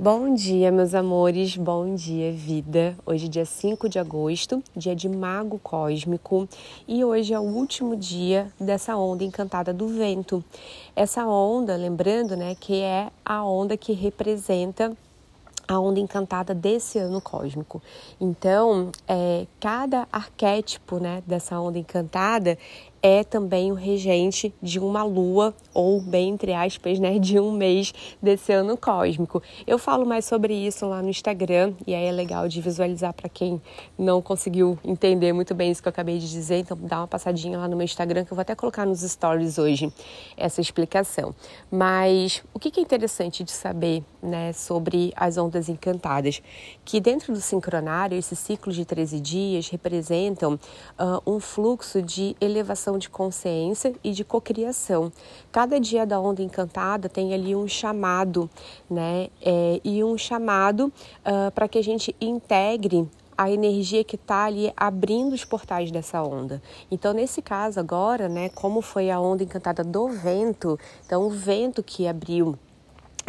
Bom dia, meus amores, bom dia, vida. Hoje, é dia 5 de agosto, dia de Mago Cósmico, e hoje é o último dia dessa onda encantada do vento. Essa onda, lembrando, né, que é a onda que representa a onda encantada desse ano cósmico. Então, é, cada arquétipo né, dessa onda encantada é também o regente de uma lua, ou bem entre aspas, né, de um mês desse ano cósmico. Eu falo mais sobre isso lá no Instagram e aí é legal de visualizar para quem não conseguiu entender muito bem isso que eu acabei de dizer, então dá uma passadinha lá no meu Instagram que eu vou até colocar nos stories hoje essa explicação. Mas o que é interessante de saber, né, sobre as ondas encantadas, que dentro do sincronário esses ciclos de 13 dias representam uh, um fluxo de elevação de consciência e de cocriação. Cada dia da onda encantada tem ali um chamado, né? É, e um chamado uh, para que a gente integre a energia que está ali abrindo os portais dessa onda. Então, nesse caso agora, né, como foi a onda encantada do vento, então o vento que abriu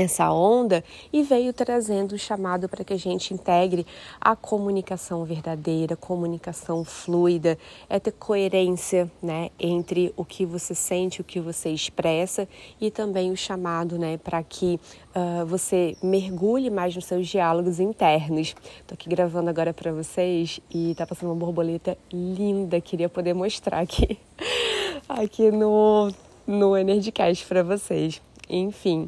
essa onda e veio trazendo o chamado para que a gente integre a comunicação verdadeira, comunicação fluida, é ter coerência, né, entre o que você sente, o que você expressa e também o chamado, né, para que uh, você mergulhe mais nos seus diálogos internos. Estou aqui gravando agora para vocês e tá passando uma borboleta linda, queria poder mostrar aqui, aqui no no Energycast para vocês. Enfim.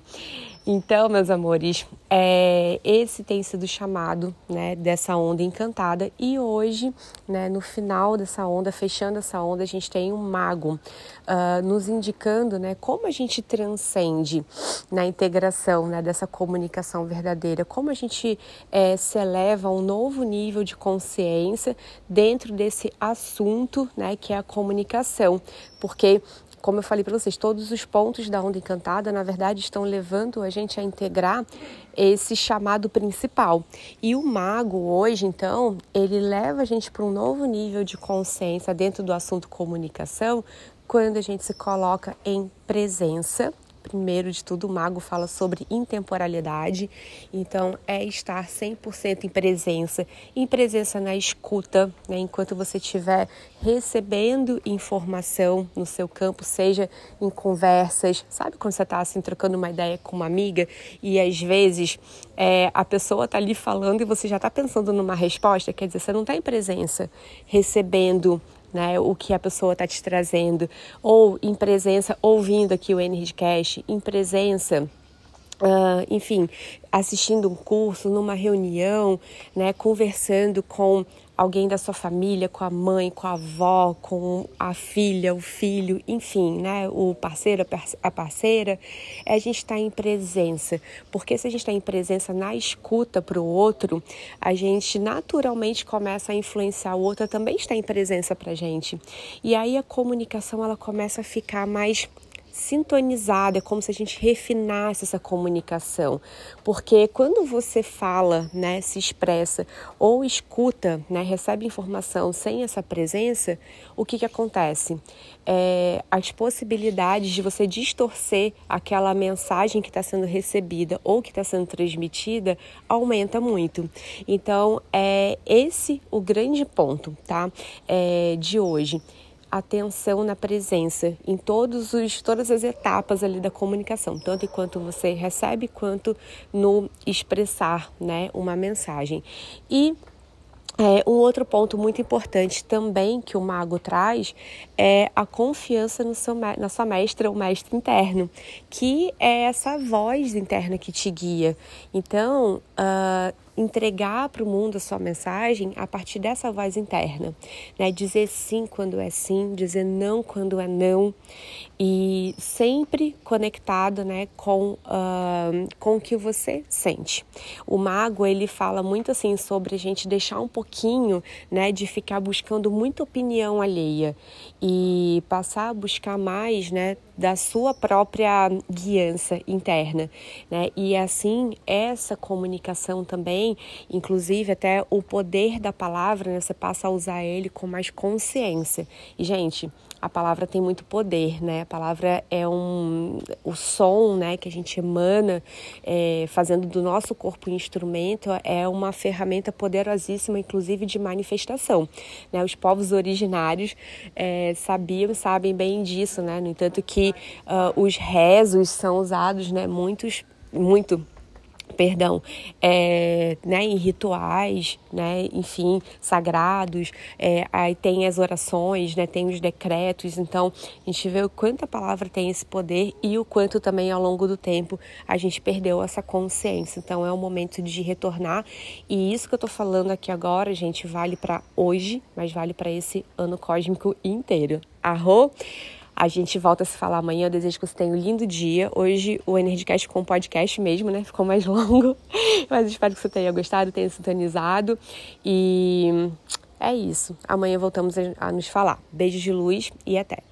Então, meus amores, é, esse tem sido chamado né, dessa onda encantada. E hoje, né, no final dessa onda, fechando essa onda, a gente tem um mago uh, nos indicando né, como a gente transcende na integração né, dessa comunicação verdadeira, como a gente é, se eleva a um novo nível de consciência dentro desse assunto né, que é a comunicação, porque como eu falei para vocês, todos os pontos da onda encantada, na verdade, estão levando a gente a integrar esse chamado principal. E o mago hoje, então, ele leva a gente para um novo nível de consciência dentro do assunto comunicação, quando a gente se coloca em presença Primeiro de tudo, o mago fala sobre intemporalidade, então é estar 100% em presença, em presença na escuta, né? enquanto você estiver recebendo informação no seu campo, seja em conversas, sabe quando você está assim trocando uma ideia com uma amiga e às vezes é, a pessoa está ali falando e você já está pensando numa resposta, quer dizer, você não está em presença, recebendo né, o que a pessoa está te trazendo, ou em presença, ouvindo aqui o Energycast, em presença. Uh, enfim, assistindo um curso, numa reunião, né, conversando com alguém da sua família, com a mãe, com a avó, com a filha, o filho, enfim, né? O parceiro, a parceira, é a gente estar tá em presença. Porque se a gente está em presença na escuta para o outro, a gente naturalmente começa a influenciar o outro também estar em presença para a gente. E aí a comunicação ela começa a ficar mais sintonizada, é como se a gente refinasse essa comunicação. Porque quando você fala, né, se expressa ou escuta, né, recebe informação sem essa presença, o que, que acontece? É, as possibilidades de você distorcer aquela mensagem que está sendo recebida ou que está sendo transmitida aumenta muito. Então, é esse o grande ponto, tá? É, de hoje atenção na presença em todos os, todas as etapas ali da comunicação, tanto enquanto você recebe quanto no expressar né, uma mensagem. E é, um outro ponto muito importante também que o mago traz é a confiança no seu, na sua mestra ou mestre interno, que é essa voz interna que te guia. Então, uh, entregar para o mundo a sua mensagem a partir dessa voz interna, né? Dizer sim quando é sim, dizer não quando é não e sempre conectado, né, com uh, com o que você sente. O mago ele fala muito assim sobre a gente deixar um pouquinho, né, de ficar buscando muita opinião alheia e passar a buscar mais, né, da sua própria guiança interna, né? E assim essa comunicação também, inclusive até o poder da palavra, né? Você passa a usar ele com mais consciência. E gente, a palavra tem muito poder, né? A palavra é um o som, né, que a gente emana, é, fazendo do nosso corpo um instrumento, é uma ferramenta poderosíssima, inclusive de manifestação. Né? Os povos originários é, sabiam, sabem bem disso, né? No entanto que uh, os rezos são usados, né, muitos, muito perdão, é, né, em rituais, né, enfim, sagrados, é, aí tem as orações, né, tem os decretos, então a gente vê o quanto a palavra tem esse poder e o quanto também ao longo do tempo a gente perdeu essa consciência. Então é o momento de retornar e isso que eu tô falando aqui agora, gente, vale para hoje, mas vale para esse ano cósmico inteiro. Arro! A gente volta a se falar amanhã. Eu desejo que você tenha um lindo dia. Hoje o Energicast ficou um podcast mesmo, né? Ficou mais longo. Mas espero que você tenha gostado, tenha sintonizado. E é isso. Amanhã voltamos a nos falar. Beijos de luz e até.